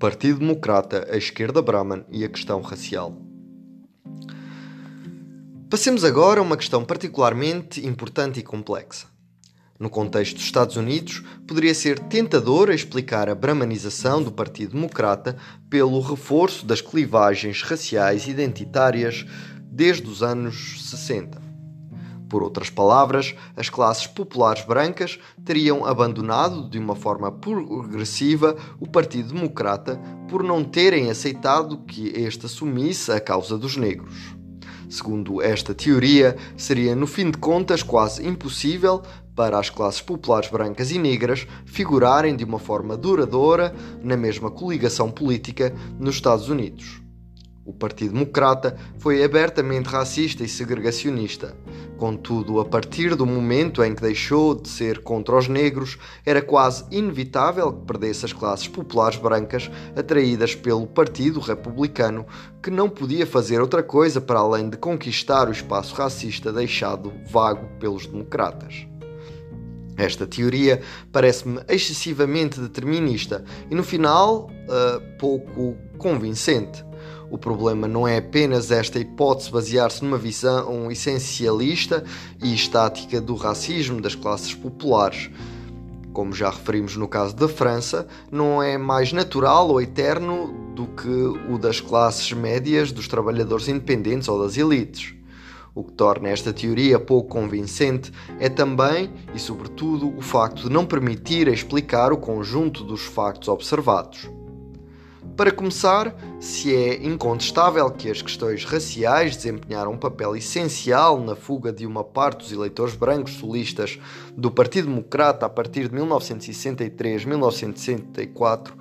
Partido Democrata, a esquerda Brahman e a questão racial. Passemos agora a uma questão particularmente importante e complexa. No contexto dos Estados Unidos, poderia ser tentador explicar a brahmanização do Partido Democrata pelo reforço das clivagens raciais identitárias desde os anos 60. Por outras palavras, as classes populares brancas teriam abandonado de uma forma progressiva o Partido Democrata por não terem aceitado que este assumisse a causa dos negros. Segundo esta teoria, seria no fim de contas quase impossível para as classes populares brancas e negras figurarem de uma forma duradoura na mesma coligação política nos Estados Unidos. O Partido Democrata foi abertamente racista e segregacionista. Contudo, a partir do momento em que deixou de ser contra os negros, era quase inevitável que perdesse as classes populares brancas atraídas pelo Partido Republicano, que não podia fazer outra coisa para além de conquistar o espaço racista deixado vago pelos democratas. Esta teoria parece-me excessivamente determinista e, no final, uh, pouco convincente. O problema não é apenas esta hipótese basear-se numa visão essencialista e estática do racismo das classes populares. Como já referimos no caso da França, não é mais natural ou eterno do que o das classes médias, dos trabalhadores independentes ou das elites. O que torna esta teoria pouco convincente é também e, sobretudo, o facto de não permitir explicar o conjunto dos factos observados. Para começar, se é incontestável que as questões raciais desempenharam um papel essencial na fuga de uma parte dos eleitores brancos solistas do Partido Democrata a partir de 1963-1964,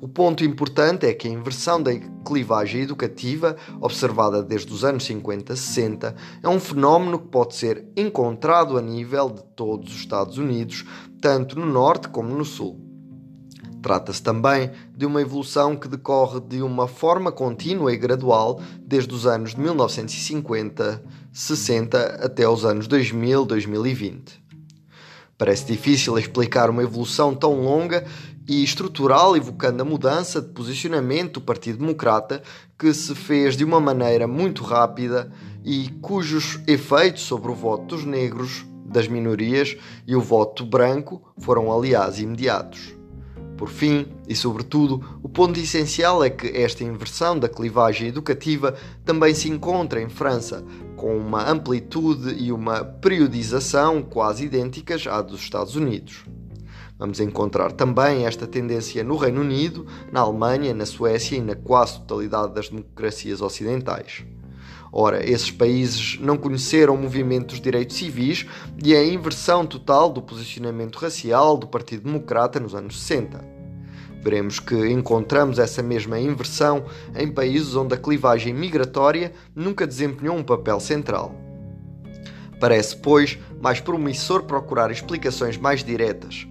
o ponto importante é que a inversão da clivagem educativa, observada desde os anos 50-60, é um fenómeno que pode ser encontrado a nível de todos os Estados Unidos, tanto no Norte como no Sul. Trata-se também de uma evolução que decorre de uma forma contínua e gradual desde os anos de 1950, 60 até os anos 2000, 2020. Parece difícil explicar uma evolução tão longa e estrutural, evocando a mudança de posicionamento do Partido Democrata, que se fez de uma maneira muito rápida e cujos efeitos sobre o voto dos negros, das minorias e o voto branco foram, aliás, imediatos. Por fim, e sobretudo, o ponto essencial é que esta inversão da clivagem educativa também se encontra em França, com uma amplitude e uma periodização quase idênticas à dos Estados Unidos. Vamos encontrar também esta tendência no Reino Unido, na Alemanha, na Suécia e na quase totalidade das democracias ocidentais. Ora, esses países não conheceram movimentos de direitos civis e a inversão total do posicionamento racial do Partido Democrata nos anos 60. Veremos que encontramos essa mesma inversão em países onde a clivagem migratória nunca desempenhou um papel central. Parece, pois, mais promissor procurar explicações mais diretas,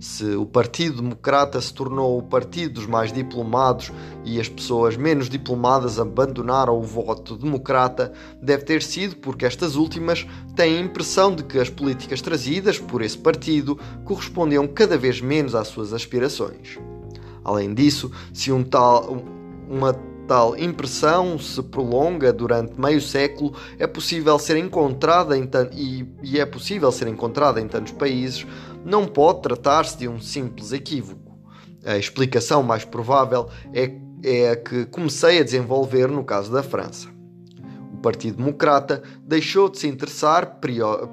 se o Partido Democrata se tornou o partido dos mais diplomados e as pessoas menos diplomadas abandonaram o voto democrata, deve ter sido porque estas últimas têm a impressão de que as políticas trazidas por esse partido correspondiam cada vez menos às suas aspirações. Além disso, se um tal, uma tal impressão se prolonga durante meio século, é possível ser encontrada em e, e é possível ser encontrada em tantos países, não pode tratar-se de um simples equívoco. A explicação mais provável é, é a que comecei a desenvolver no caso da França. O Partido Democrata deixou de se interessar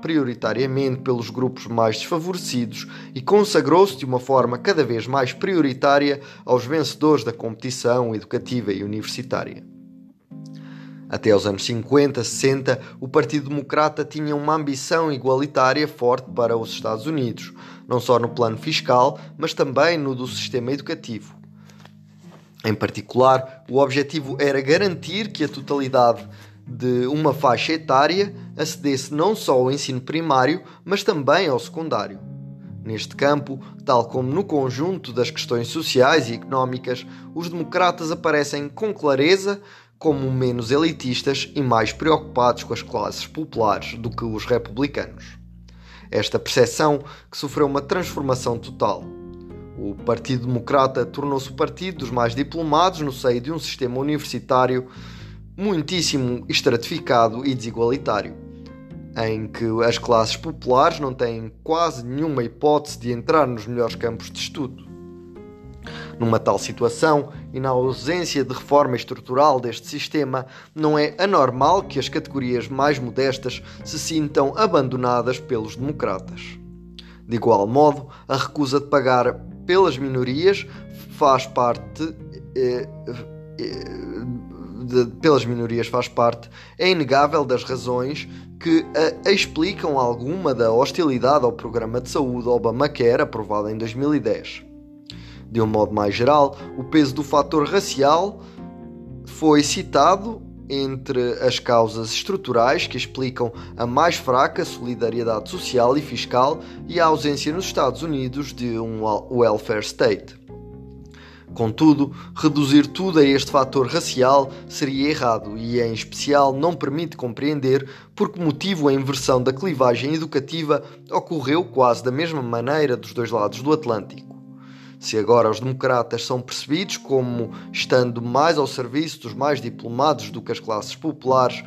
prioritariamente pelos grupos mais desfavorecidos e consagrou-se de uma forma cada vez mais prioritária aos vencedores da competição educativa e universitária. Até aos anos 50, 60, o Partido Democrata tinha uma ambição igualitária forte para os Estados Unidos, não só no plano fiscal, mas também no do sistema educativo. Em particular, o objetivo era garantir que a totalidade de uma faixa etária acedesse não só ao ensino primário, mas também ao secundário. Neste campo, tal como no conjunto das questões sociais e económicas, os democratas aparecem com clareza como menos elitistas e mais preocupados com as classes populares do que os republicanos. Esta percepção que sofreu uma transformação total. O Partido Democrata tornou-se o partido dos mais diplomados no seio de um sistema universitário muitíssimo estratificado e desigualitário, em que as classes populares não têm quase nenhuma hipótese de entrar nos melhores campos de estudo. Numa tal situação, e na ausência de reforma estrutural deste sistema, não é anormal que as categorias mais modestas se sintam abandonadas pelos democratas. De igual modo, a recusa de pagar pelas minorias faz parte. Eh, eh, de, pelas minorias faz parte, é inegável das razões que a, explicam alguma da hostilidade ao programa de saúde Obamacare aprovado em 2010. De um modo mais geral, o peso do fator racial foi citado entre as causas estruturais que explicam a mais fraca solidariedade social e fiscal e a ausência nos Estados Unidos de um welfare state. Contudo, reduzir tudo a este fator racial seria errado e, em especial, não permite compreender por que motivo a inversão da clivagem educativa ocorreu quase da mesma maneira dos dois lados do Atlântico. Se agora os democratas são percebidos como estando mais ao serviço dos mais diplomados do que as classes populares,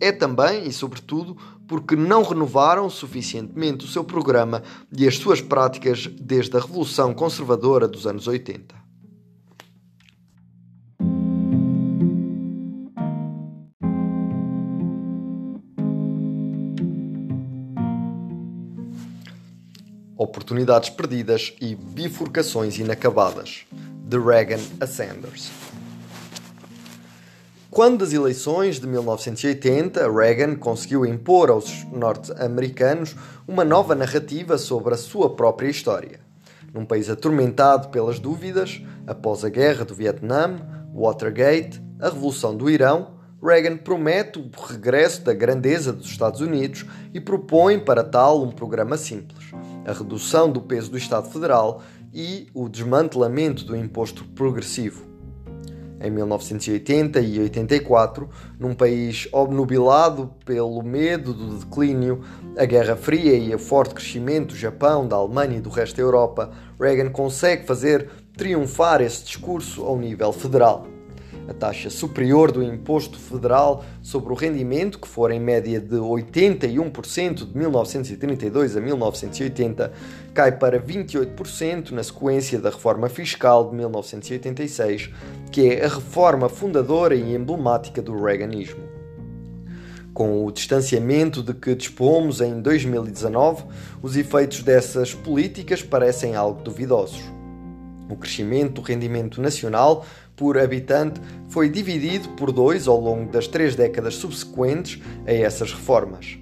é também e sobretudo porque não renovaram suficientemente o seu programa e as suas práticas desde a Revolução Conservadora dos anos 80. Oportunidades perdidas e bifurcações inacabadas. De Reagan a Sanders. Quando das eleições de 1980, Reagan conseguiu impor aos norte-americanos uma nova narrativa sobre a sua própria história. Num país atormentado pelas dúvidas, após a guerra do Vietnã, Watergate, a Revolução do Irão, Reagan promete o regresso da grandeza dos Estados Unidos e propõe para tal um programa simples a redução do peso do Estado Federal e o desmantelamento do imposto progressivo. Em 1980 e 84, num país obnubilado pelo medo do declínio, a Guerra Fria e o forte crescimento do Japão, da Alemanha e do resto da Europa, Reagan consegue fazer triunfar esse discurso ao nível federal a taxa superior do imposto federal sobre o rendimento, que for em média de 81% de 1932 a 1980, cai para 28% na sequência da reforma fiscal de 1986, que é a reforma fundadora e emblemática do Reaganismo. Com o distanciamento de que dispomos em 2019, os efeitos dessas políticas parecem algo duvidosos. O crescimento do rendimento nacional por habitante foi dividido por dois ao longo das três décadas subsequentes a essas reformas.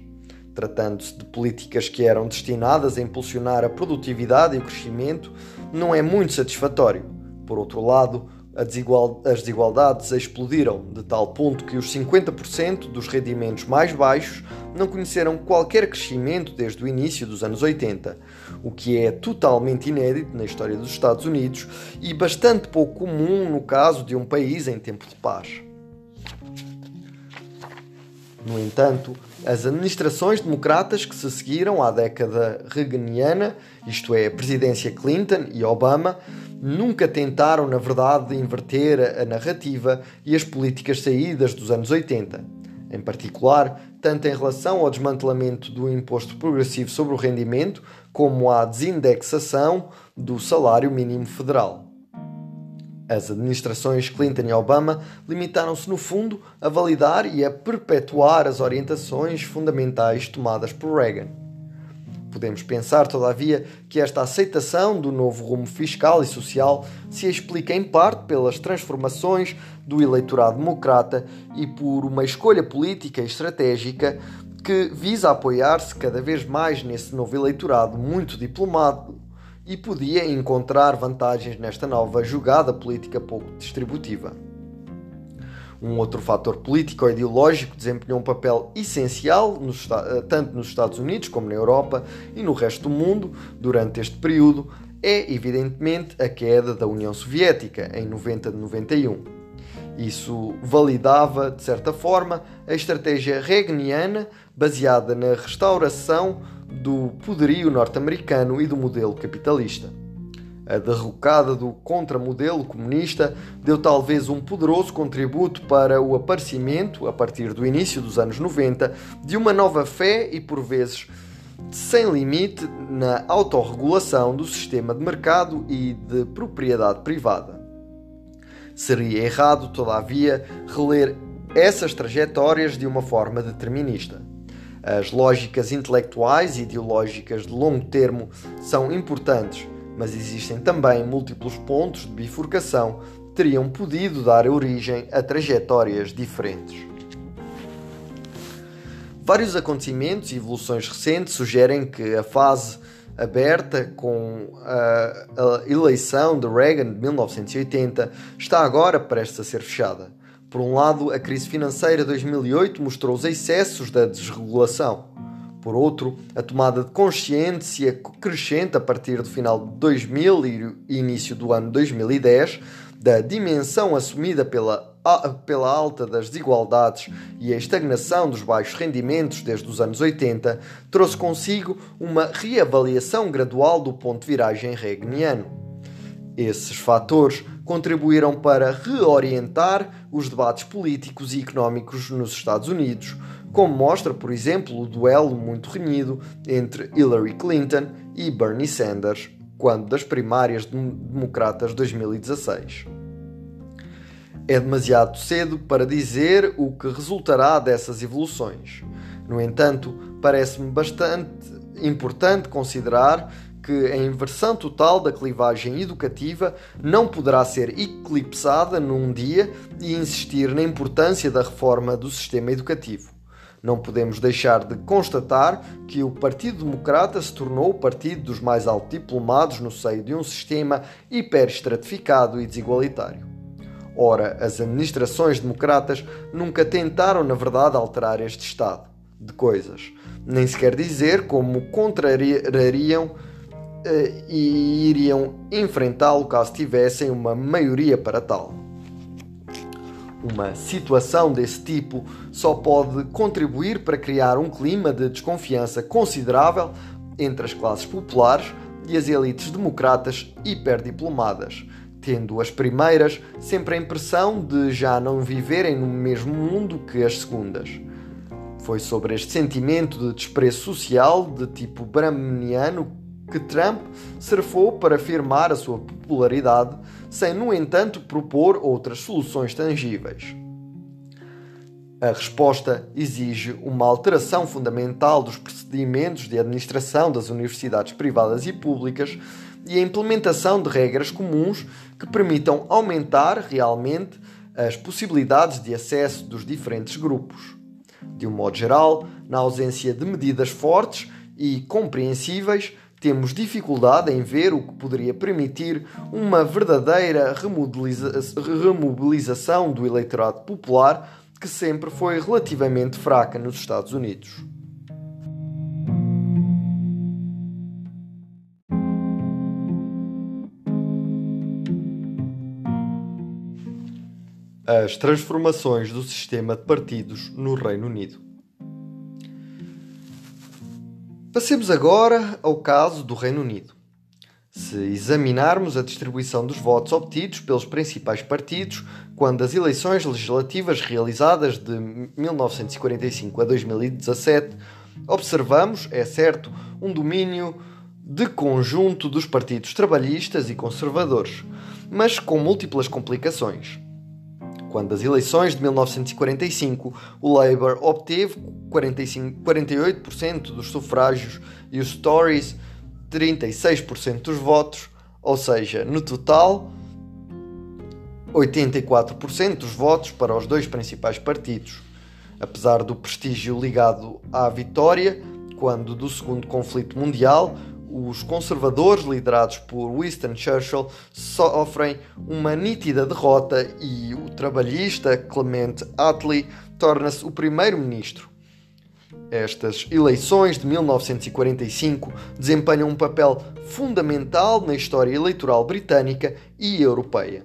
Tratando-se de políticas que eram destinadas a impulsionar a produtividade e o crescimento, não é muito satisfatório. Por outro lado, as desigualdades explodiram de tal ponto que os 50% dos rendimentos mais baixos não conheceram qualquer crescimento desde o início dos anos 80, o que é totalmente inédito na história dos Estados Unidos e bastante pouco comum no caso de um país em tempo de paz. No entanto, as administrações democratas que se seguiram à década reaganiana, isto é, a presidência Clinton e Obama, nunca tentaram, na verdade, inverter a narrativa e as políticas saídas dos anos 80. Em particular, tanto em relação ao desmantelamento do imposto progressivo sobre o rendimento, como à desindexação do salário mínimo federal. As administrações Clinton e Obama limitaram-se, no fundo, a validar e a perpetuar as orientações fundamentais tomadas por Reagan. Podemos pensar, todavia, que esta aceitação do novo rumo fiscal e social se explica em parte pelas transformações do eleitorado democrata e por uma escolha política e estratégica que visa apoiar-se cada vez mais nesse novo eleitorado muito diplomado e podia encontrar vantagens nesta nova jogada política pouco distributiva. Um outro fator político ou ideológico desempenhou um papel essencial eh, tanto nos Estados Unidos como na Europa e no resto do mundo durante este período é, evidentemente, a queda da União Soviética em 90 de 91. Isso validava, de certa forma, a estratégia reaganiana baseada na restauração do poderio norte-americano e do modelo capitalista. A derrocada do contramodelo comunista deu talvez um poderoso contributo para o aparecimento, a partir do início dos anos 90, de uma nova fé e, por vezes, sem limite na autorregulação do sistema de mercado e de propriedade privada. Seria errado, todavia, reler essas trajetórias de uma forma determinista. As lógicas intelectuais e ideológicas de longo termo são importantes, mas existem também múltiplos pontos de bifurcação que teriam podido dar origem a trajetórias diferentes. Vários acontecimentos e evoluções recentes sugerem que a fase aberta com a, eleição de Reagan de 1980 está agora prestes a ser fechada. Por um lado, a crise financeira de 2008 mostrou os excessos da desregulação. Por outro, a tomada de consciência crescente a partir do final de 2000 e início do ano 2010 da dimensão assumida pela, pela alta das desigualdades e a estagnação dos baixos rendimentos desde os anos 80 trouxe consigo uma reavaliação gradual do ponto de viragem reaganiano. Esses fatores contribuíram para reorientar os debates políticos e económicos nos Estados Unidos, como mostra, por exemplo, o duelo muito renhido entre Hillary Clinton e Bernie Sanders, quando das primárias democratas de 2016. É demasiado cedo para dizer o que resultará dessas evoluções. No entanto, parece-me bastante importante considerar que a inversão total da clivagem educativa não poderá ser eclipsada num dia e insistir na importância da reforma do sistema educativo. Não podemos deixar de constatar que o Partido Democrata se tornou o partido dos mais diplomados no seio de um sistema hiperestratificado e desigualitário. Ora, as administrações democratas nunca tentaram, na verdade, alterar este estado de coisas. Nem sequer dizer como contrariariam e iriam enfrentá-lo caso tivessem uma maioria para tal. Uma situação desse tipo só pode contribuir para criar um clima de desconfiança considerável entre as classes populares e as elites democratas hiperdiplomadas, tendo as primeiras sempre a impressão de já não viverem no mesmo mundo que as segundas. Foi sobre este sentimento de desprezo social de tipo brahmaniano que Trump surfou para afirmar a sua popularidade, sem, no entanto, propor outras soluções tangíveis. A resposta exige uma alteração fundamental dos procedimentos de administração das universidades privadas e públicas e a implementação de regras comuns que permitam aumentar realmente as possibilidades de acesso dos diferentes grupos. De um modo geral, na ausência de medidas fortes e compreensíveis, temos dificuldade em ver o que poderia permitir uma verdadeira remobilização do eleitorado popular que sempre foi relativamente fraca nos Estados Unidos. As transformações do sistema de partidos no Reino Unido. Passemos agora ao caso do Reino Unido. Se examinarmos a distribuição dos votos obtidos pelos principais partidos quando as eleições legislativas realizadas de 1945 a 2017, observamos, é certo, um domínio de conjunto dos partidos trabalhistas e conservadores, mas com múltiplas complicações. Quando das eleições de 1945, o Labour obteve 45, 48% dos sufrágios e os Tories 36% dos votos, ou seja, no total 84% dos votos para os dois principais partidos. Apesar do prestígio ligado à vitória, quando do segundo conflito mundial, os conservadores, liderados por Winston Churchill, sofrem uma nítida derrota e o trabalhista Clement Attlee torna-se o primeiro-ministro. Estas eleições de 1945 desempenham um papel fundamental na história eleitoral britânica e europeia.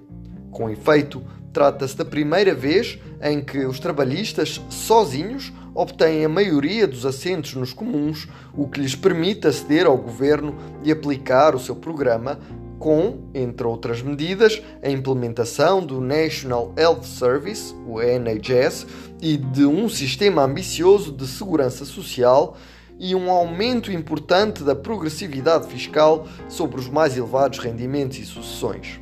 Com efeito, trata-se da primeira vez em que os trabalhistas, sozinhos, obtêm a maioria dos assentos nos comuns, o que lhes permite aceder ao governo e aplicar o seu programa com, entre outras medidas, a implementação do National Health Service, o NHS, e de um sistema ambicioso de segurança social e um aumento importante da progressividade fiscal sobre os mais elevados rendimentos e sucessões.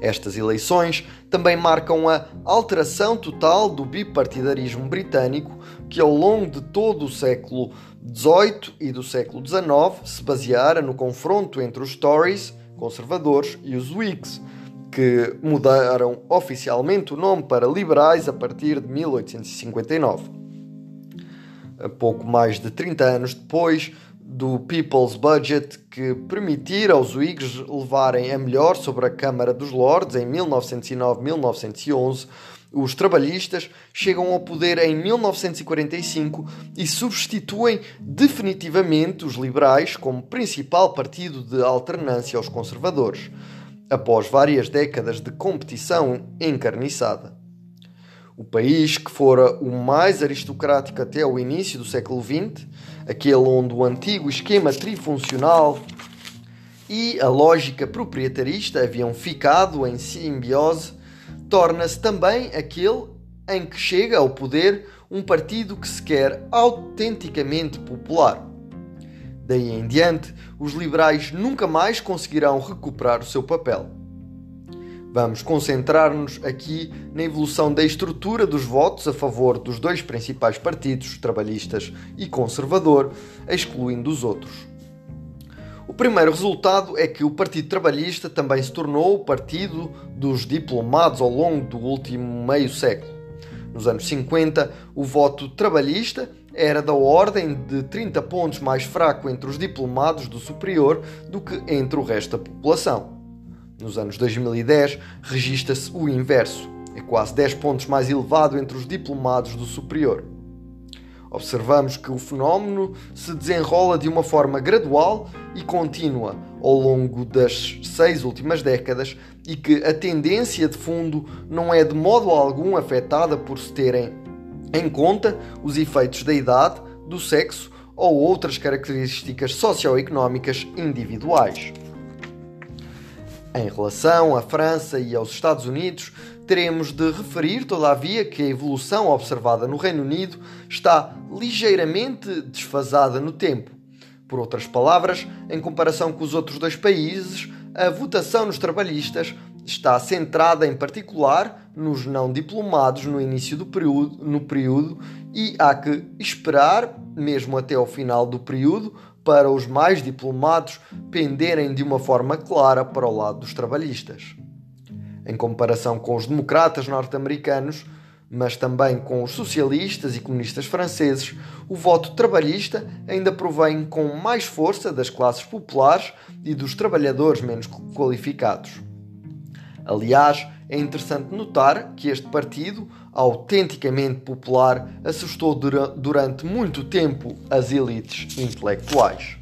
Estas eleições também marcam a alteração total do bipartidarismo britânico, que ao longo de todo o século XVIII e do século XIX se baseara no confronto entre os Tories, conservadores, e os Whigs, que mudaram oficialmente o nome para liberais a partir de 1859 pouco mais de 30 anos depois do People's Budget, que permitira aos Whigs levarem a melhor sobre a Câmara dos Lordes em 1909-1911, os trabalhistas chegam ao poder em 1945 e substituem definitivamente os liberais como principal partido de alternância aos conservadores, após várias décadas de competição encarniçada. O país que fora o mais aristocrático até o início do século XX, aquele onde o antigo esquema trifuncional e a lógica proprietarista haviam ficado em simbiose, torna-se também aquele em que chega ao poder um partido que se quer autenticamente popular. Daí em diante, os liberais nunca mais conseguirão recuperar o seu papel. Vamos concentrar-nos aqui na evolução da estrutura dos votos a favor dos dois principais partidos, trabalhistas e conservador, excluindo os outros. O primeiro resultado é que o Partido Trabalhista também se tornou o partido dos diplomados ao longo do último meio século. Nos anos 50, o voto trabalhista era da ordem de 30 pontos mais fraco entre os diplomados do superior do que entre o resto da população. Nos anos 2010, registra-se o inverso, é quase 10 pontos mais elevado entre os diplomados do superior. Observamos que o fenómeno se desenrola de uma forma gradual e contínua ao longo das seis últimas décadas e que a tendência de fundo não é de modo algum afetada por se terem em conta os efeitos da idade, do sexo ou outras características socioeconómicas individuais. Em relação à França e aos Estados Unidos, teremos de referir, todavia, que a evolução observada no Reino Unido está ligeiramente desfasada no tempo. Por outras palavras, em comparação com os outros dois países, a votação nos trabalhistas está centrada em particular nos não diplomados no início do período, no período e há que esperar, mesmo até ao final do período, para os mais diplomados penderem de uma forma clara para o lado dos trabalhistas. Em comparação com os democratas norte-americanos, mas também com os socialistas e comunistas franceses, o voto trabalhista ainda provém com mais força das classes populares e dos trabalhadores menos qualificados. Aliás, é interessante notar que este partido, autenticamente popular, assustou durante muito tempo as elites intelectuais.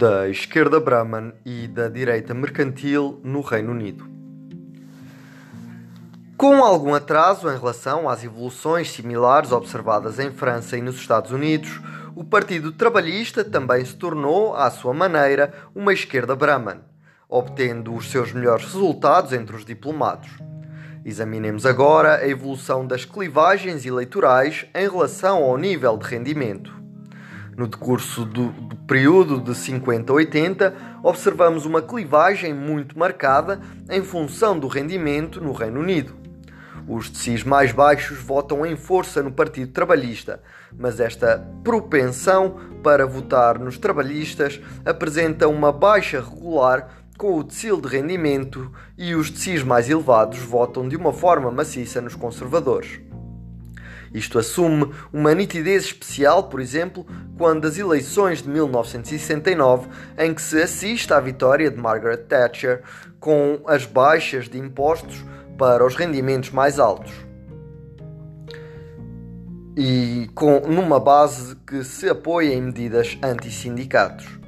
Da esquerda Brahman e da direita mercantil no Reino Unido. Com algum atraso em relação às evoluções similares observadas em França e nos Estados Unidos, o Partido Trabalhista também se tornou, à sua maneira, uma esquerda Brahman, obtendo os seus melhores resultados entre os diplomados. Examinemos agora a evolução das clivagens eleitorais em relação ao nível de rendimento. No decurso do, do período de 50 a 80, observamos uma clivagem muito marcada em função do rendimento no Reino Unido. Os decis mais baixos votam em força no Partido Trabalhista, mas esta propensão para votar nos trabalhistas apresenta uma baixa regular com o decil de rendimento e os decis mais elevados votam de uma forma maciça nos conservadores. Isto assume uma nitidez especial, por exemplo, quando as eleições de 1969, em que se assiste à vitória de Margaret Thatcher com as baixas de impostos para os rendimentos mais altos e com numa base que se apoia em medidas anti-sindicatos.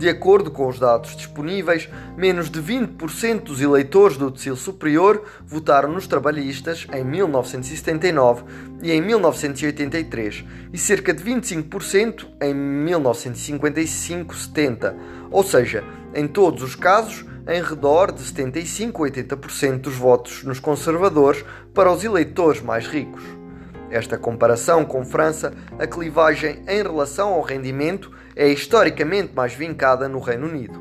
De acordo com os dados disponíveis, menos de 20% dos eleitores do decil superior votaram nos trabalhistas em 1979 e em 1983 e cerca de 25% em 1955-70, ou seja, em todos os casos, em redor de 75 a 80% dos votos nos conservadores para os eleitores mais ricos. Esta comparação com França, a clivagem em relação ao rendimento é historicamente mais vincada no Reino Unido.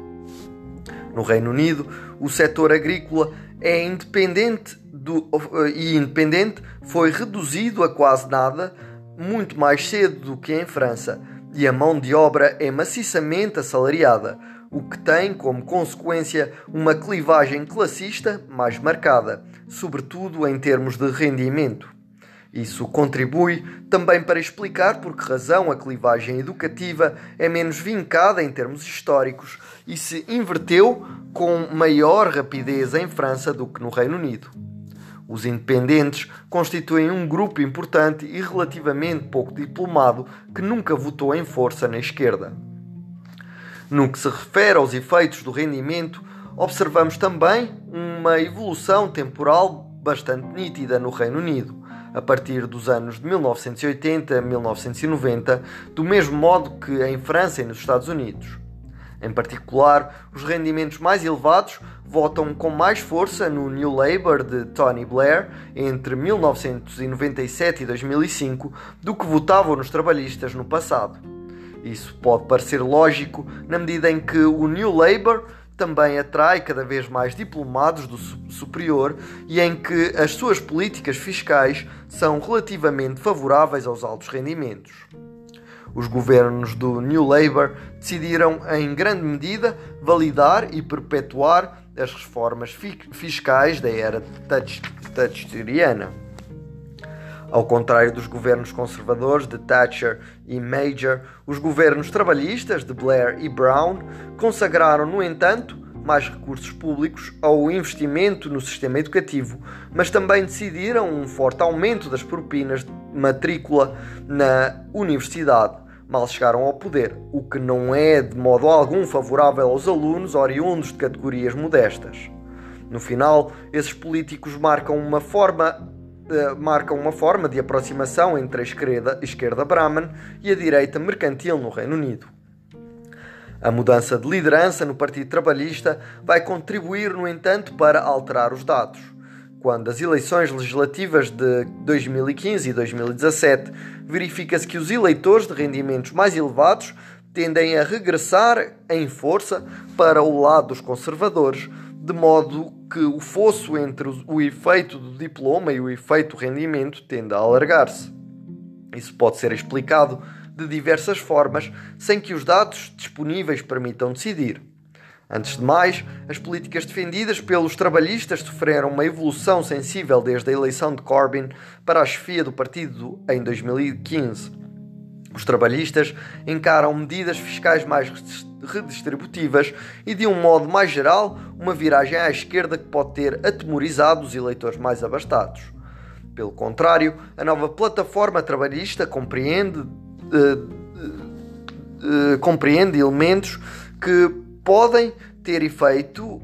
No Reino Unido, o setor agrícola é independente do, e independente foi reduzido a quase nada muito mais cedo do que em França, e a mão de obra é maciçamente assalariada, o que tem como consequência uma clivagem classista mais marcada, sobretudo em termos de rendimento. Isso contribui também para explicar por que razão a clivagem educativa é menos vincada em termos históricos e se inverteu com maior rapidez em França do que no Reino Unido. Os independentes constituem um grupo importante e relativamente pouco diplomado que nunca votou em força na esquerda. No que se refere aos efeitos do rendimento, observamos também uma evolução temporal bastante nítida no Reino Unido a partir dos anos de 1980 a 1990, do mesmo modo que em França e nos Estados Unidos. Em particular, os rendimentos mais elevados votam com mais força no New Labour de Tony Blair entre 1997 e 2005 do que votavam nos trabalhistas no passado. Isso pode parecer lógico na medida em que o New Labour também atrai cada vez mais diplomados do superior e em que as suas políticas fiscais são relativamente favoráveis aos altos rendimentos. Os governos do New Labour decidiram, em grande medida, validar e perpetuar as reformas fiscais da era thatcheriana. Ao contrário dos governos conservadores de Thatcher e Major, os governos trabalhistas de Blair e Brown consagraram, no entanto, mais recursos públicos ao investimento no sistema educativo, mas também decidiram um forte aumento das propinas de matrícula na universidade. Mal chegaram ao poder, o que não é de modo algum favorável aos alunos oriundos de categorias modestas. No final, esses políticos marcam uma forma eh, marcam uma forma de aproximação entre a esquerda, esquerda Brahman e a direita mercantil no Reino Unido. A mudança de liderança no Partido Trabalhista vai contribuir, no entanto, para alterar os dados. Quando as eleições legislativas de 2015 e 2017, verifica-se que os eleitores de rendimentos mais elevados tendem a regressar em força para o lado dos conservadores, de modo que o fosso entre o efeito do diploma e o efeito rendimento tende a alargar-se. Isso pode ser explicado de diversas formas, sem que os dados disponíveis permitam decidir. Antes de mais, as políticas defendidas pelos trabalhistas sofreram uma evolução sensível desde a eleição de Corbyn para a chefia do partido em 2015. Os trabalhistas encaram medidas fiscais mais redistributivas e, de um modo mais geral, uma viragem à esquerda que pode ter atemorizado os eleitores mais abastados. Pelo contrário, a nova plataforma trabalhista compreende, uh, uh, uh, compreende elementos que podem ter, efeito,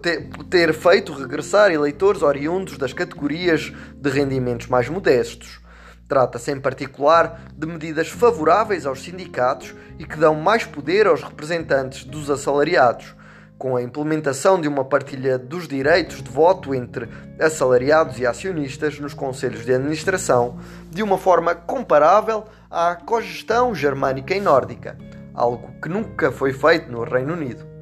ter, ter feito regressar eleitores oriundos das categorias de rendimentos mais modestos. Trata-se em particular de medidas favoráveis aos sindicatos e que dão mais poder aos representantes dos assalariados, com a implementação de uma partilha dos direitos de voto entre assalariados e acionistas nos conselhos de administração, de uma forma comparável à cogestão germânica e nórdica, algo que nunca foi feito no Reino Unido.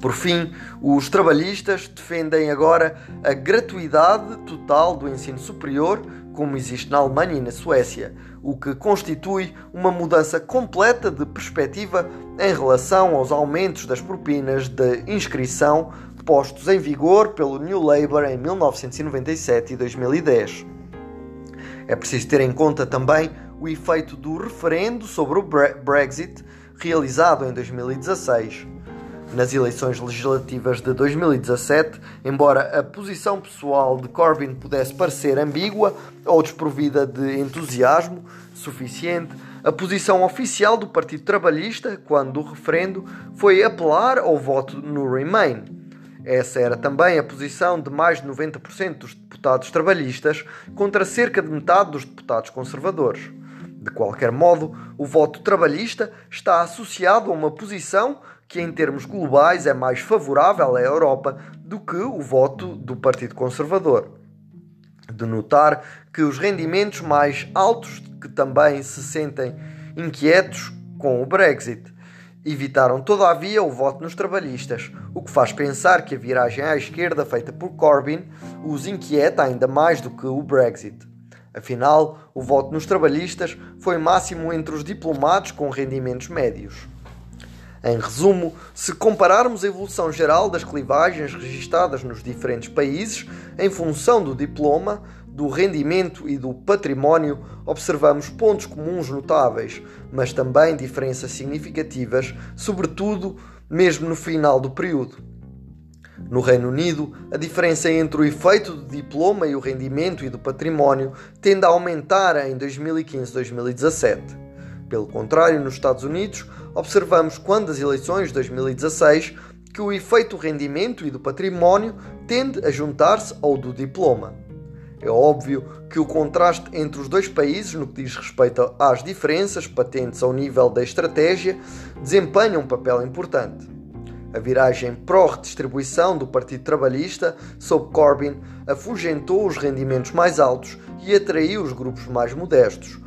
Por fim, os trabalhistas defendem agora a gratuidade total do ensino superior como existe na Alemanha e na Suécia, o que constitui uma mudança completa de perspectiva em relação aos aumentos das propinas de inscrição postos em vigor pelo New Labour em 1997 e 2010. É preciso ter em conta também o efeito do referendo sobre o Brexit realizado em 2016. Nas eleições legislativas de 2017, embora a posição pessoal de Corbyn pudesse parecer ambígua ou desprovida de entusiasmo suficiente, a posição oficial do Partido Trabalhista, quando do referendo, foi apelar ao voto no Remain. Essa era também a posição de mais de 90% dos deputados trabalhistas contra cerca de metade dos deputados conservadores. De qualquer modo, o voto trabalhista está associado a uma posição que, em termos globais, é mais favorável à Europa do que o voto do Partido Conservador. De notar que os rendimentos mais altos, que também se sentem inquietos com o Brexit, evitaram todavia o voto nos trabalhistas, o que faz pensar que a viragem à esquerda feita por Corbyn os inquieta ainda mais do que o Brexit. Afinal, o voto nos trabalhistas foi máximo entre os diplomados com rendimentos médios. Em resumo, se compararmos a evolução geral das clivagens registadas nos diferentes países em função do diploma, do rendimento e do património, observamos pontos comuns notáveis, mas também diferenças significativas, sobretudo mesmo no final do período. No Reino Unido, a diferença entre o efeito do diploma e o rendimento e do património tende a aumentar em 2015-2017. Pelo contrário, nos Estados Unidos, observamos quando das eleições de 2016 que o efeito do rendimento e do património tende a juntar-se ao do diploma. É óbvio que o contraste entre os dois países, no que diz respeito às diferenças patentes ao nível da estratégia, desempenha um papel importante. A viragem pró-redistribuição do Partido Trabalhista, sob Corbyn, afugentou os rendimentos mais altos e atraiu os grupos mais modestos,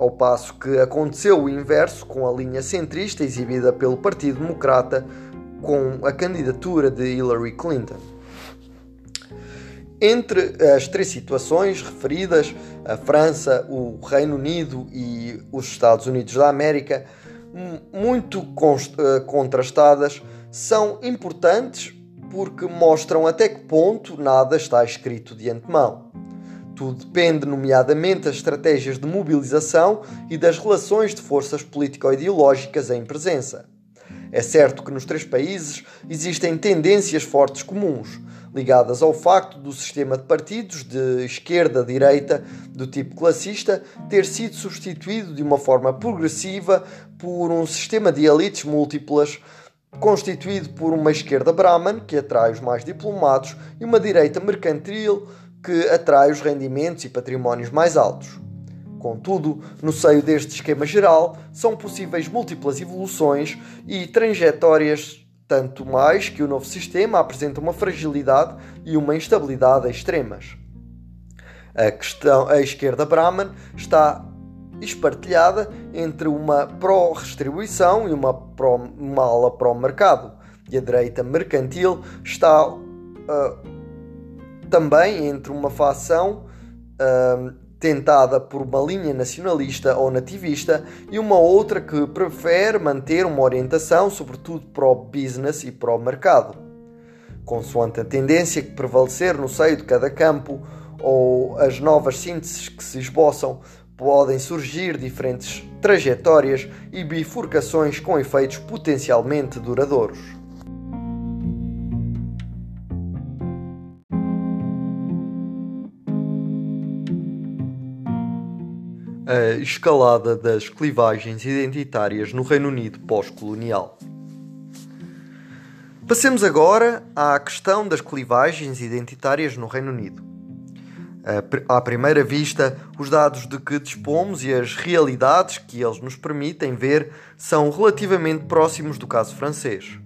ao passo que aconteceu o inverso com a linha centrista exibida pelo Partido Democrata com a candidatura de Hillary Clinton. Entre as três situações referidas, a França, o Reino Unido e os Estados Unidos da América, muito eh, contrastadas, são importantes porque mostram até que ponto nada está escrito de antemão. Tudo depende, nomeadamente, das estratégias de mobilização e das relações de forças político-ideológicas em presença. É certo que nos três países existem tendências fortes comuns, ligadas ao facto do sistema de partidos de esquerda-direita do tipo classista ter sido substituído de uma forma progressiva por um sistema de elites múltiplas constituído por uma esquerda Brahman, que atrai os mais diplomados, e uma direita mercantil, que atrai os rendimentos e patrimónios mais altos. Contudo, no seio deste esquema geral, são possíveis múltiplas evoluções e trajetórias, tanto mais que o novo sistema apresenta uma fragilidade e uma instabilidade extremas. A, questão, a esquerda Brahman está espartilhada entre uma pró-restribuição e uma, pró, uma pró-mercado, e a direita mercantil está uh, também entre uma facção uh, tentada por uma linha nacionalista ou nativista e uma outra que prefere manter uma orientação, sobretudo pró-business e pró-mercado. Consoante a tendência que prevalecer no seio de cada campo ou as novas sínteses que se esboçam, podem surgir diferentes trajetórias e bifurcações com efeitos potencialmente duradouros. A escalada das clivagens identitárias no Reino Unido pós-colonial. Passemos agora à questão das clivagens identitárias no Reino Unido. À primeira vista, os dados de que dispomos e as realidades que eles nos permitem ver são relativamente próximos do caso francês.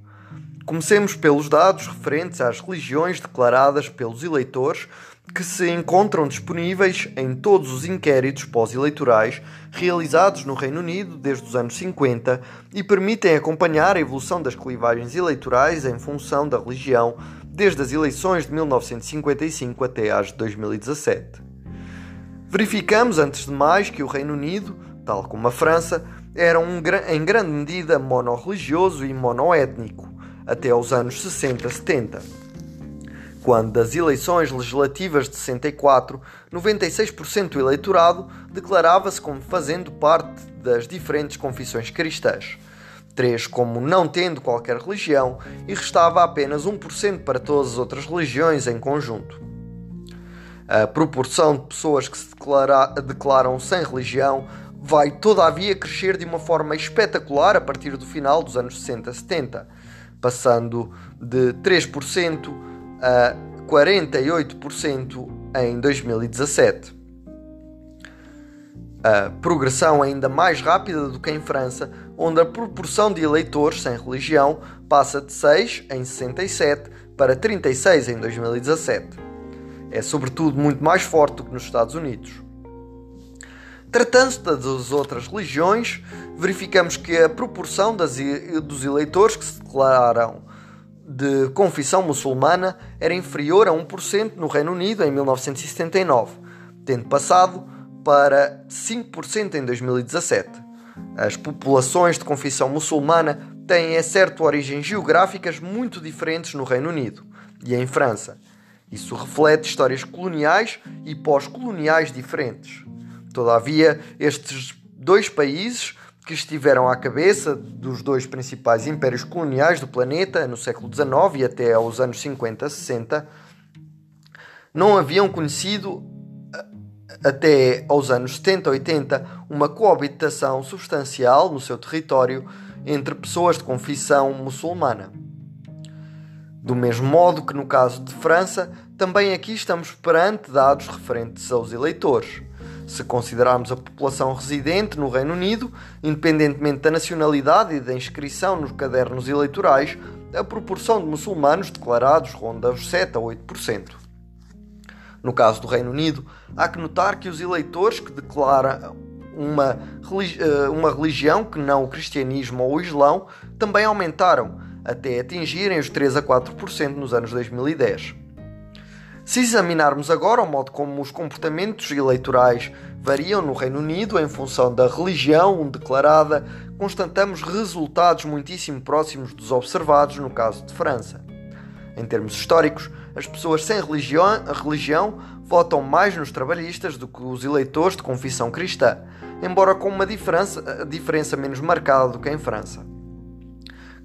Comecemos pelos dados referentes às religiões declaradas pelos eleitores que se encontram disponíveis em todos os inquéritos pós-eleitorais realizados no Reino Unido desde os anos 50 e permitem acompanhar a evolução das clivagens eleitorais em função da religião desde as eleições de 1955 até às de 2017. Verificamos, antes de mais, que o Reino Unido, tal como a França, era um, em grande medida monorreligioso e monoétnico até aos anos 60-70. Quando das eleições legislativas de 64, 96% do eleitorado declarava-se como fazendo parte das diferentes confissões cristãs. 3 como não tendo qualquer religião e restava apenas 1% para todas as outras religiões em conjunto. A proporção de pessoas que se declara, declaram sem religião vai todavia crescer de uma forma espetacular a partir do final dos anos 60-70, passando de 3% a 48% em 2017. A progressão ainda mais rápida do que em França, onde a proporção de eleitores sem religião passa de 6 em 67 para 36 em 2017. É sobretudo muito mais forte do que nos Estados Unidos. Tratando-se das outras religiões, verificamos que a proporção das, dos eleitores que se declararam de confissão muçulmana era inferior a 1% no Reino Unido em 1979, tendo passado para 5% em 2017. As populações de confissão muçulmana têm, é certo, origens geográficas muito diferentes no Reino Unido e em França. Isso reflete histórias coloniais e pós-coloniais diferentes. Todavia, estes dois países que estiveram à cabeça dos dois principais impérios coloniais do planeta no século XIX e até aos anos 50, 60, não haviam conhecido até aos anos 70, 80 uma coabitação substancial no seu território entre pessoas de confissão muçulmana. Do mesmo modo que no caso de França, também aqui estamos perante dados referentes aos eleitores. Se considerarmos a população residente no Reino Unido, independentemente da nacionalidade e da inscrição nos cadernos eleitorais, a proporção de muçulmanos declarados ronda os 7 a 8%. No caso do Reino Unido, há que notar que os eleitores que declaram uma, eh, uma religião que não o cristianismo ou o islão também aumentaram, até atingirem os 3 a 4% nos anos 2010. Se examinarmos agora o modo como os comportamentos eleitorais variam no Reino Unido em função da religião declarada, constatamos resultados muitíssimo próximos dos observados no caso de França. Em termos históricos, as pessoas sem religião, religião votam mais nos trabalhistas do que os eleitores de confissão cristã, embora com uma diferença, diferença menos marcada do que em França.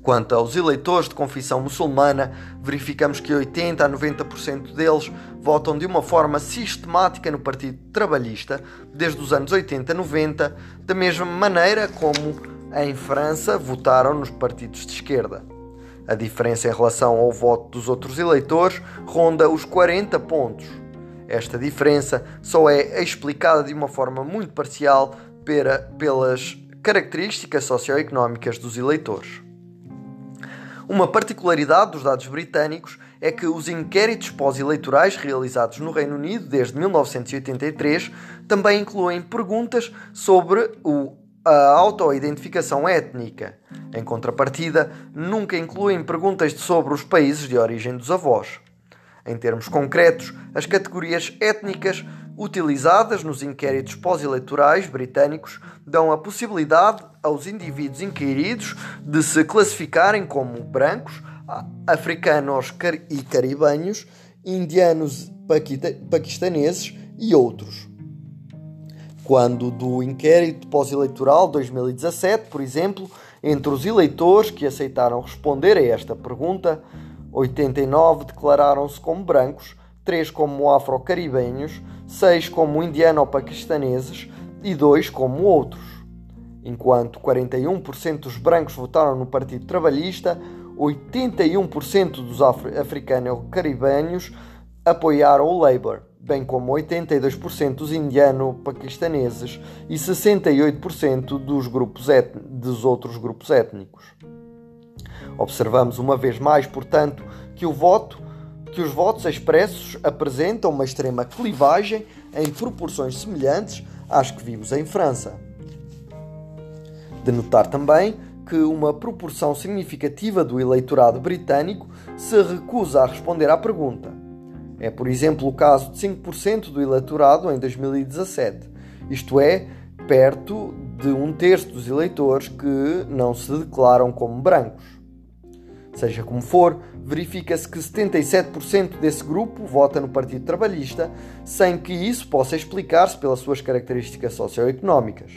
Quanto aos eleitores de confissão muçulmana, verificamos que 80 a 90% deles votam de uma forma sistemática no Partido Trabalhista desde os anos 80 a 90, da mesma maneira como em França votaram nos partidos de esquerda. A diferença em relação ao voto dos outros eleitores ronda os 40 pontos. Esta diferença só é explicada de uma forma muito parcial pelas características socioeconómicas dos eleitores. Uma particularidade dos dados britânicos é que os inquéritos pós-eleitorais realizados no Reino Unido desde 1983 também incluem perguntas sobre o, a autoidentificação étnica. Em contrapartida, nunca incluem perguntas sobre os países de origem dos avós. Em termos concretos, as categorias étnicas utilizadas nos inquéritos pós-eleitorais britânicos dão a possibilidade aos indivíduos inquiridos de se classificarem como brancos, africanos e caribenhos, indianos paquistaneses e outros. Quando do inquérito pós-eleitoral 2017, por exemplo, entre os eleitores que aceitaram responder a esta pergunta, 89 declararam-se como brancos, 3 como afro-caribenhos, 6 como indiano-paquistaneses e 2 como outros. Enquanto 41% dos brancos votaram no Partido Trabalhista, 81% dos africano-caribenhos apoiaram o Labour, bem como 82% dos indiano-paquistaneses e 68% dos, grupos dos outros grupos étnicos. Observamos uma vez mais, portanto, que o voto que os votos expressos apresentam uma extrema clivagem em proporções semelhantes às que vimos em França. De notar também que uma proporção significativa do eleitorado britânico se recusa a responder à pergunta. É, por exemplo, o caso de 5% do eleitorado em 2017, isto é, perto de um terço dos eleitores que não se declaram como brancos. Seja como for, verifica-se que 77% desse grupo vota no Partido Trabalhista, sem que isso possa explicar-se pelas suas características socioeconómicas.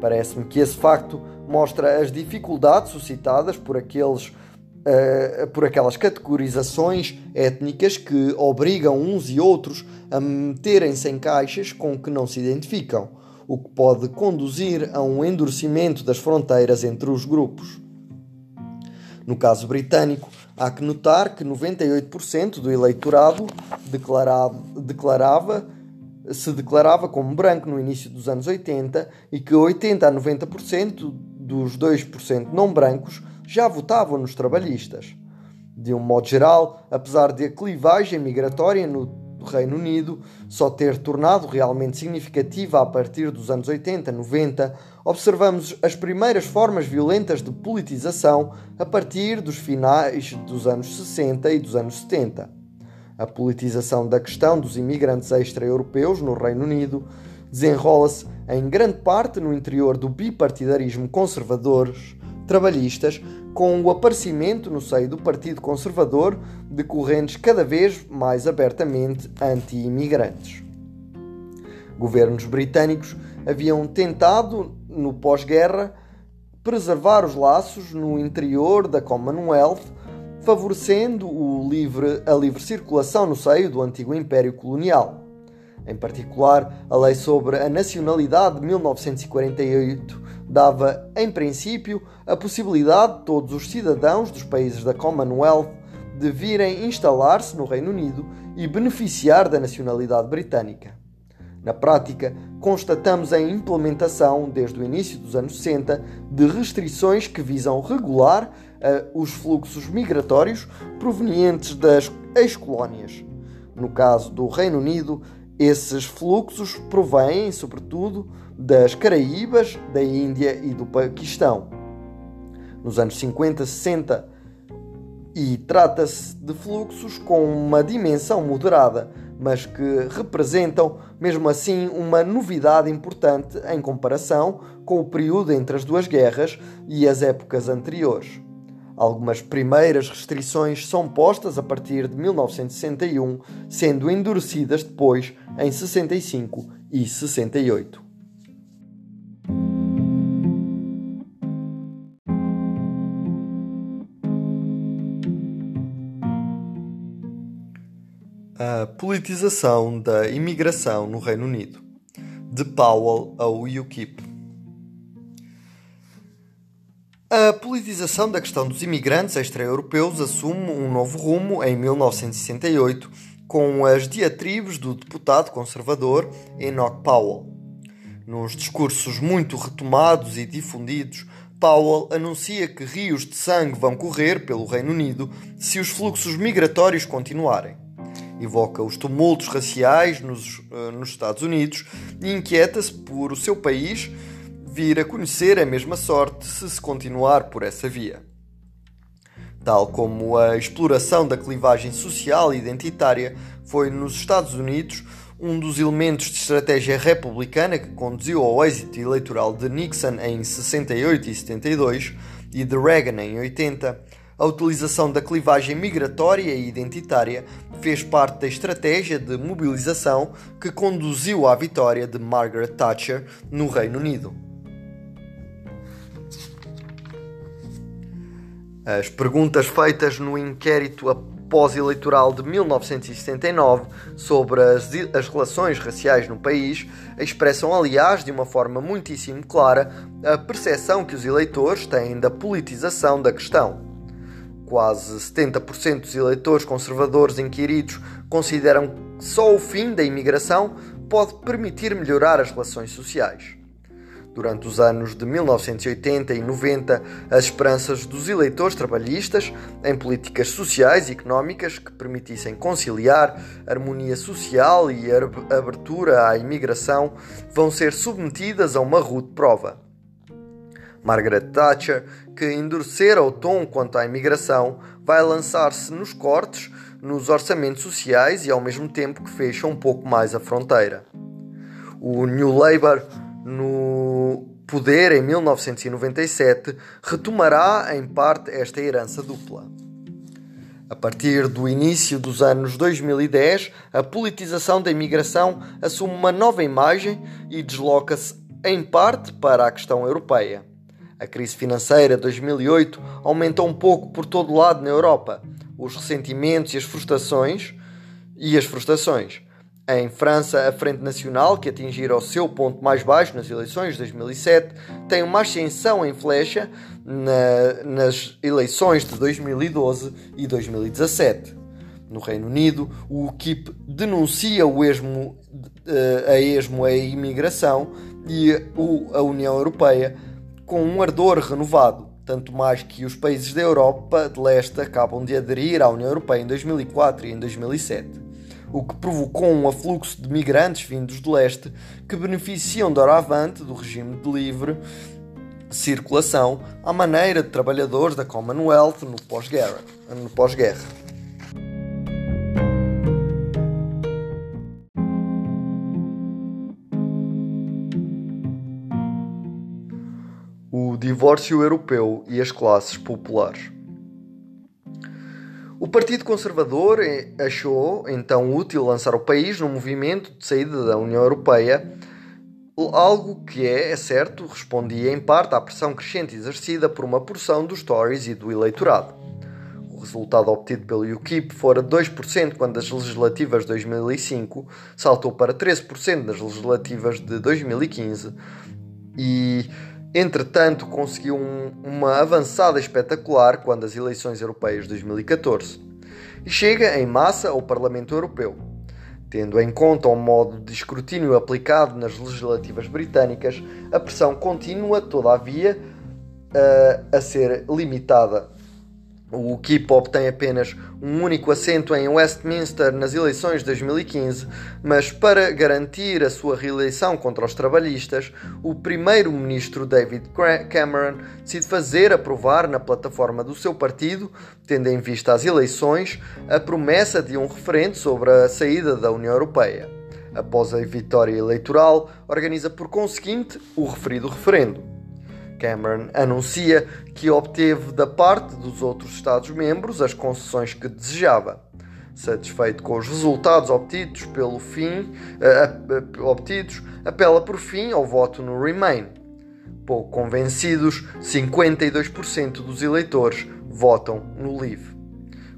Parece-me que esse facto mostra as dificuldades suscitadas por aqueles Uh, por aquelas categorizações étnicas que obrigam uns e outros a meterem-se em caixas com que não se identificam, o que pode conduzir a um endurecimento das fronteiras entre os grupos. No caso britânico, há que notar que 98% do eleitorado declarava se declarava como branco no início dos anos 80 e que 80 a 90% dos 2% não brancos já votavam nos trabalhistas. De um modo geral, apesar de a clivagem migratória no Reino Unido só ter tornado realmente significativa a partir dos anos 80, 90, observamos as primeiras formas violentas de politização a partir dos finais dos anos 60 e dos anos 70. A politização da questão dos imigrantes extra-europeus no Reino Unido desenrola-se em grande parte no interior do bipartidarismo conservadores trabalhistas, com o aparecimento no seio do Partido Conservador de correntes cada vez mais abertamente anti-imigrantes. Governos britânicos haviam tentado, no pós-guerra, preservar os laços no interior da Commonwealth favorecendo livre, a livre circulação no seio do antigo Império Colonial. Em particular, a Lei sobre a Nacionalidade de 1948 dava, em princípio, a possibilidade de todos os cidadãos dos países da Commonwealth de virem instalar-se no Reino Unido e beneficiar da nacionalidade britânica. Na prática, constatamos a implementação, desde o início dos anos 60, de restrições que visam regular uh, os fluxos migratórios provenientes das ex-colónias. No caso do Reino Unido, esses fluxos provêm, sobretudo, das Caraíbas, da Índia e do Paquistão. Nos anos 50, 60 e trata-se de fluxos com uma dimensão moderada, mas que representam, mesmo assim, uma novidade importante em comparação com o período entre as duas guerras e as épocas anteriores. Algumas primeiras restrições são postas a partir de 1961, sendo endurecidas depois em 65 e 68. A politização da imigração no Reino Unido, de Powell ao UKIP. Politização da questão dos imigrantes extra-europeus assume um novo rumo em 1968, com as diatribes do deputado conservador Enoch Powell. Nos discursos muito retomados e difundidos, Powell anuncia que rios de sangue vão correr pelo Reino Unido se os fluxos migratórios continuarem evoca os tumultos raciais nos, uh, nos Estados Unidos e inquieta-se por o seu país vir a conhecer a mesma sorte se se continuar por essa via. Tal como a exploração da clivagem social e identitária foi nos Estados Unidos um dos elementos de estratégia republicana que conduziu ao êxito eleitoral de Nixon em 68 e 72 e de Reagan em 80, a utilização da clivagem migratória e identitária fez parte da estratégia de mobilização que conduziu à vitória de Margaret Thatcher no Reino Unido. As perguntas feitas no inquérito pós-eleitoral de 1979 sobre as, as, relações raciais no país expressam, aliás, de uma forma muitíssimo clara a percepção que os eleitores têm da politização da questão. Quase 70% dos eleitores conservadores inquiridos consideram que só o fim da imigração pode permitir melhorar as relações sociais. Durante os anos de 1980 e 90, as esperanças dos eleitores trabalhistas em políticas sociais e económicas que permitissem conciliar harmonia social e abertura à imigração vão ser submetidas a uma rude prova. Margaret Thatcher, que endurecera o tom quanto à imigração, vai lançar-se nos cortes nos orçamentos sociais e ao mesmo tempo que fecha um pouco mais a fronteira. O New Labour, no poder em 1997, retomará em parte esta herança dupla. A partir do início dos anos 2010, a politização da imigração assume uma nova imagem e desloca-se em parte para a questão europeia. A crise financeira de 2008 aumentou um pouco por todo lado na Europa os ressentimentos e as frustrações e as frustrações. Em França, a Frente Nacional, que atingira o seu ponto mais baixo nas eleições de 2007, tem uma ascensão em flecha na, nas eleições de 2012 e 2017. No Reino Unido, o UKIP denuncia o esmo, eh, a esmo a imigração e a União Europeia com um ardor renovado, tanto mais que os países da Europa de leste acabam de aderir à União Europeia em 2004 e em 2007 o que provocou um afluxo de migrantes vindos do leste que beneficiam doravante do regime de livre circulação à maneira de trabalhadores da Commonwealth no pós-guerra. No pós-guerra. O divórcio europeu e as classes populares. O Partido Conservador achou então útil lançar o país num movimento de saída da União Europeia, algo que é, é certo, respondia em parte à pressão crescente exercida por uma porção dos Tories e do eleitorado. O resultado obtido pelo UKIP fora 2% quando as legislativas de 2005 saltou para 13% nas legislativas de 2015 e Entretanto, conseguiu um, uma avançada espetacular quando as eleições europeias de 2014 e chega em massa ao Parlamento Europeu. Tendo em conta o modo de escrutínio aplicado nas legislativas britânicas, a pressão continua, todavia, a, a ser limitada o UKIP obtém apenas um único assento em Westminster nas eleições de 2015, mas para garantir a sua reeleição contra os trabalhistas, o primeiro-ministro David Cameron decide fazer aprovar na plataforma do seu partido, tendo em vista as eleições, a promessa de um referendo sobre a saída da União Europeia. Após a vitória eleitoral, organiza por conseguinte o referido referendo. Cameron anuncia que obteve da parte dos outros Estados-membros as concessões que desejava. Satisfeito com os resultados obtidos pelo fim, uh, obtidos, apela por fim ao voto no Remain. Pouco convencidos, 52% dos eleitores votam no Leave.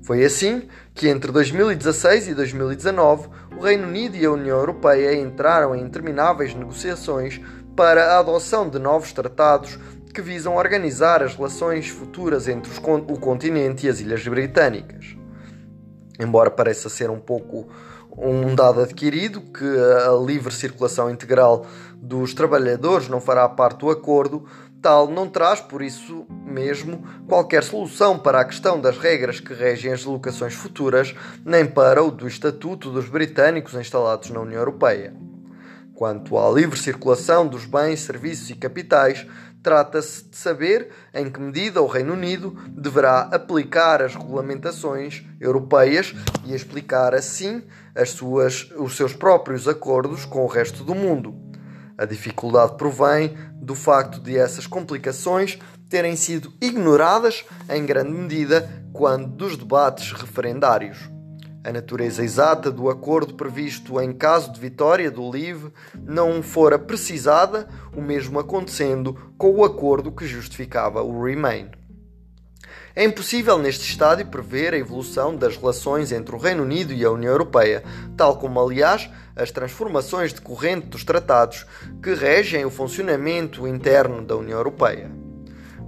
Foi assim que entre 2016 e 2019 o Reino Unido e a União Europeia entraram em intermináveis negociações para a adoção de novos tratados que visam organizar as relações futuras entre o continente e as ilhas britânicas. Embora pareça ser um pouco um dado adquirido que a livre circulação integral dos trabalhadores não fará parte do acordo, tal não traz, por isso mesmo, qualquer solução para a questão das regras que regem as locações futuras, nem para o do Estatuto dos Britânicos instalados na União Europeia. Quanto à livre circulação dos bens, serviços e capitais, trata-se de saber em que medida o Reino Unido deverá aplicar as regulamentações europeias e explicar assim as suas, os seus próprios acordos com o resto do mundo. A dificuldade provém do facto de essas complicações terem sido ignoradas em grande medida quando dos debates referendários. A natureza exata do acordo previsto em caso de vitória do LIVE não fora precisada, o mesmo acontecendo com o acordo que justificava o Remain. É impossível neste estádio prever a evolução das relações entre o Reino Unido e a União Europeia, tal como, aliás, as transformações decorrentes dos tratados que regem o funcionamento interno da União Europeia.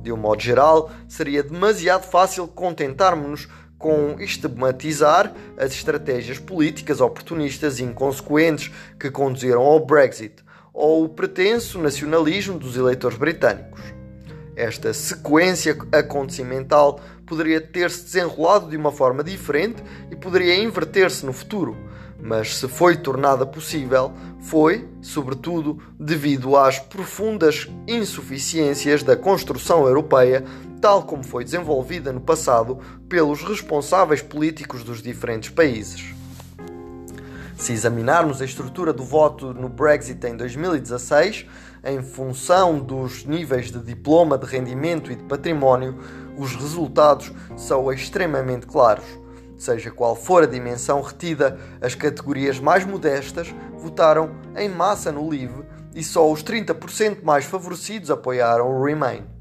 De um modo geral, seria demasiado fácil contentarmos-nos com estigmatizar as estratégias políticas oportunistas e inconsequentes que conduziram ao Brexit ou o pretenso nacionalismo dos eleitores britânicos. Esta sequência acontecimental poderia ter-se desenrolado de uma forma diferente e poderia inverter-se no futuro, mas se foi tornada possível, foi, sobretudo, devido às profundas insuficiências da construção europeia tal como foi desenvolvida no passado pelos responsáveis políticos dos diferentes países. Se examinarmos a estrutura do voto no Brexit em 2016, em função dos níveis de diploma, de rendimento e de património, os resultados são extremamente claros. Seja qual for a dimensão retida, as categorias mais modestas votaram em massa no Leave e só os 30% mais favorecidos apoiaram o Remain.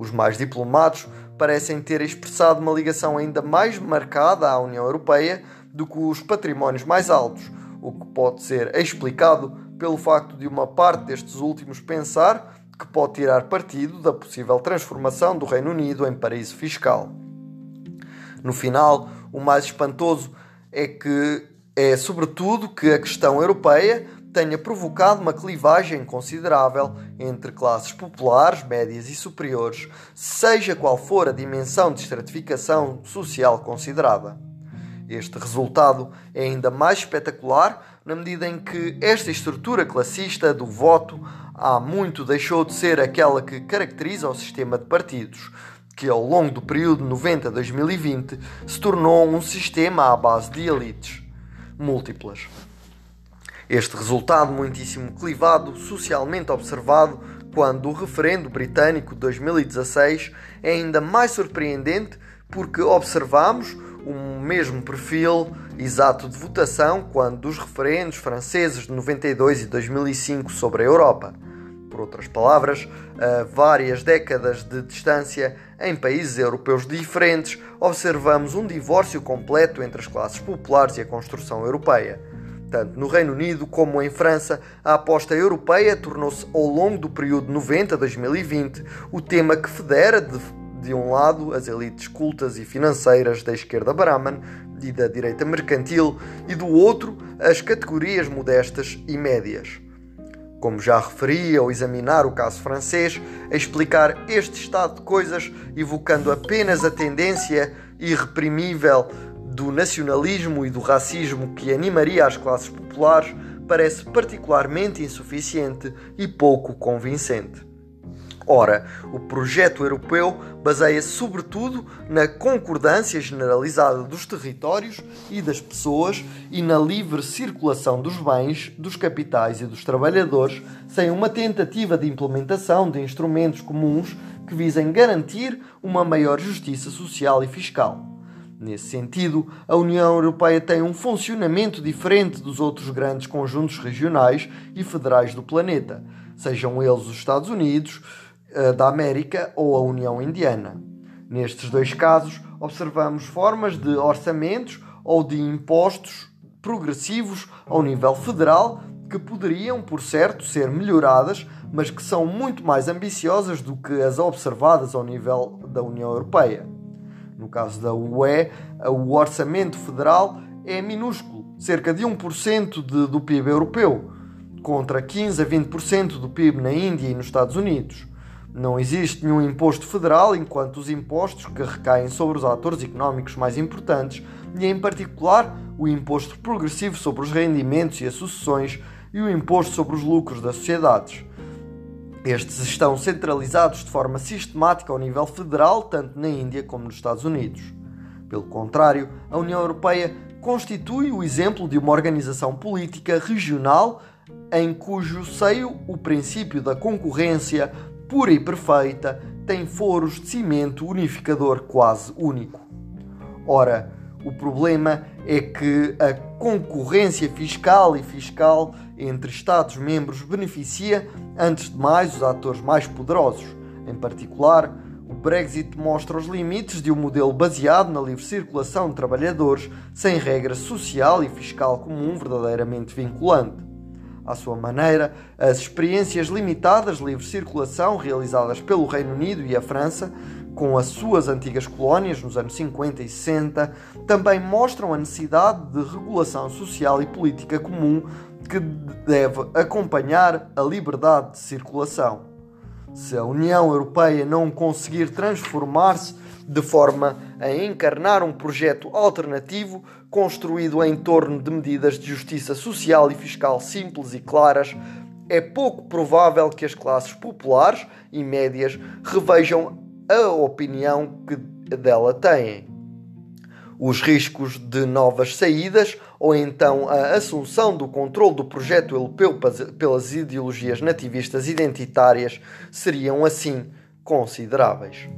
Os mais diplomados parecem ter expressado uma ligação ainda mais marcada à União Europeia do que os patrimónios mais altos, o que pode ser explicado pelo facto de uma parte destes últimos pensar que pode tirar partido da possível transformação do Reino Unido em paraíso fiscal. No final, o mais espantoso é que é sobretudo que a questão europeia tenha provocado uma clivagem considerável entre classes populares, médias e superiores, seja qual for a dimensão de estratificação social considerada. Este resultado é ainda mais espetacular na medida em que esta estrutura classista do voto há muito deixou de ser aquela que caracteriza o sistema de partidos, que ao longo do período 90-2020 se tornou um sistema à base de elites múltiplas. Este resultado muitíssimo clivado, socialmente observado, quando o referendo britânico de 2016 é ainda mais surpreendente porque observamos o mesmo perfil exato de votação quando dos referendos franceses de 92 e 2005 sobre a Europa. Por outras palavras, a várias décadas de distância em países europeus diferentes, observamos um divórcio completo entre as classes populares e a construção europeia. Tanto no Reino Unido como em França, a aposta europeia tornou-se, ao longo do período 90-2020, o tema que federa de, de um lado as elites cultas e financeiras da esquerda Brahman e da direita mercantil, e do outro as categorias modestas e médias. Como já referi ao examinar o caso francês, a explicar este estado de coisas, evocando apenas a tendência irreprimível do nacionalismo e do racismo que animaria as classes populares parece particularmente insuficiente e pouco convincente. Ora, o projeto europeu baseia-se sobretudo na concordância generalizada dos territórios e das pessoas e na livre circulação dos bens, dos capitais e dos trabalhadores, sem uma tentativa de implementação de instrumentos comuns que visem garantir uma maior justiça social e fiscal. Nesse sentido, a União Europeia tem um funcionamento diferente dos outros grandes conjuntos regionais e federais do planeta, sejam eles os Estados Unidos eh, da América ou a União Indiana. Nestes dois casos, observamos formas de orçamentos ou de impostos progressivos ao nível federal que poderiam, por certo, ser melhoradas, mas que são muito mais ambiciosas do que as observadas ao nível da União Europeia. No caso da UE, o orçamento federal é minúsculo, cerca de 1% de, do PIB europeu, contra 15 a 20% do PIB na Índia e nos Estados Unidos. Não existe nenhum imposto federal, enquanto os impostos que recaem sobre os atores económicos mais importantes, e em particular o imposto progressivo sobre os rendimentos e as sucessões e o imposto sobre os lucros das sociedades. Estes estão centralizados de forma sistemática ao nível federal, tanto na Índia como nos Estados Unidos. Pelo contrário, a União Europeia constitui o exemplo de uma organização política regional em cujo seio o princípio da concorrência pura e perfeita tem foros de cimento unificador quase único. Ora, o problema é que a concorrência fiscal e fiscal entre Estados-membros beneficia, antes de mais, os atores mais poderosos. Em particular, o Brexit mostra os limites de um modelo baseado na livre circulação de trabalhadores, sem regra social e fiscal comum verdadeiramente vinculante. À sua maneira, as experiências limitadas de livre circulação realizadas pelo Reino Unido e a França com as suas antigas colónias nos anos 50 e 60, também mostram a necessidade de regulação social e política comum que deve acompanhar a liberdade de circulação. Se a União Europeia não conseguir transformar-se de forma a encarnar um projeto alternativo construído em torno de medidas de justiça social e fiscal simples e claras, é pouco provável que as classes populares e médias revejam a opinião que dela têm. Os riscos de novas saídas ou então a assunção do controle do projeto europeu pelas ideologias nativistas identitárias seriam assim consideráveis.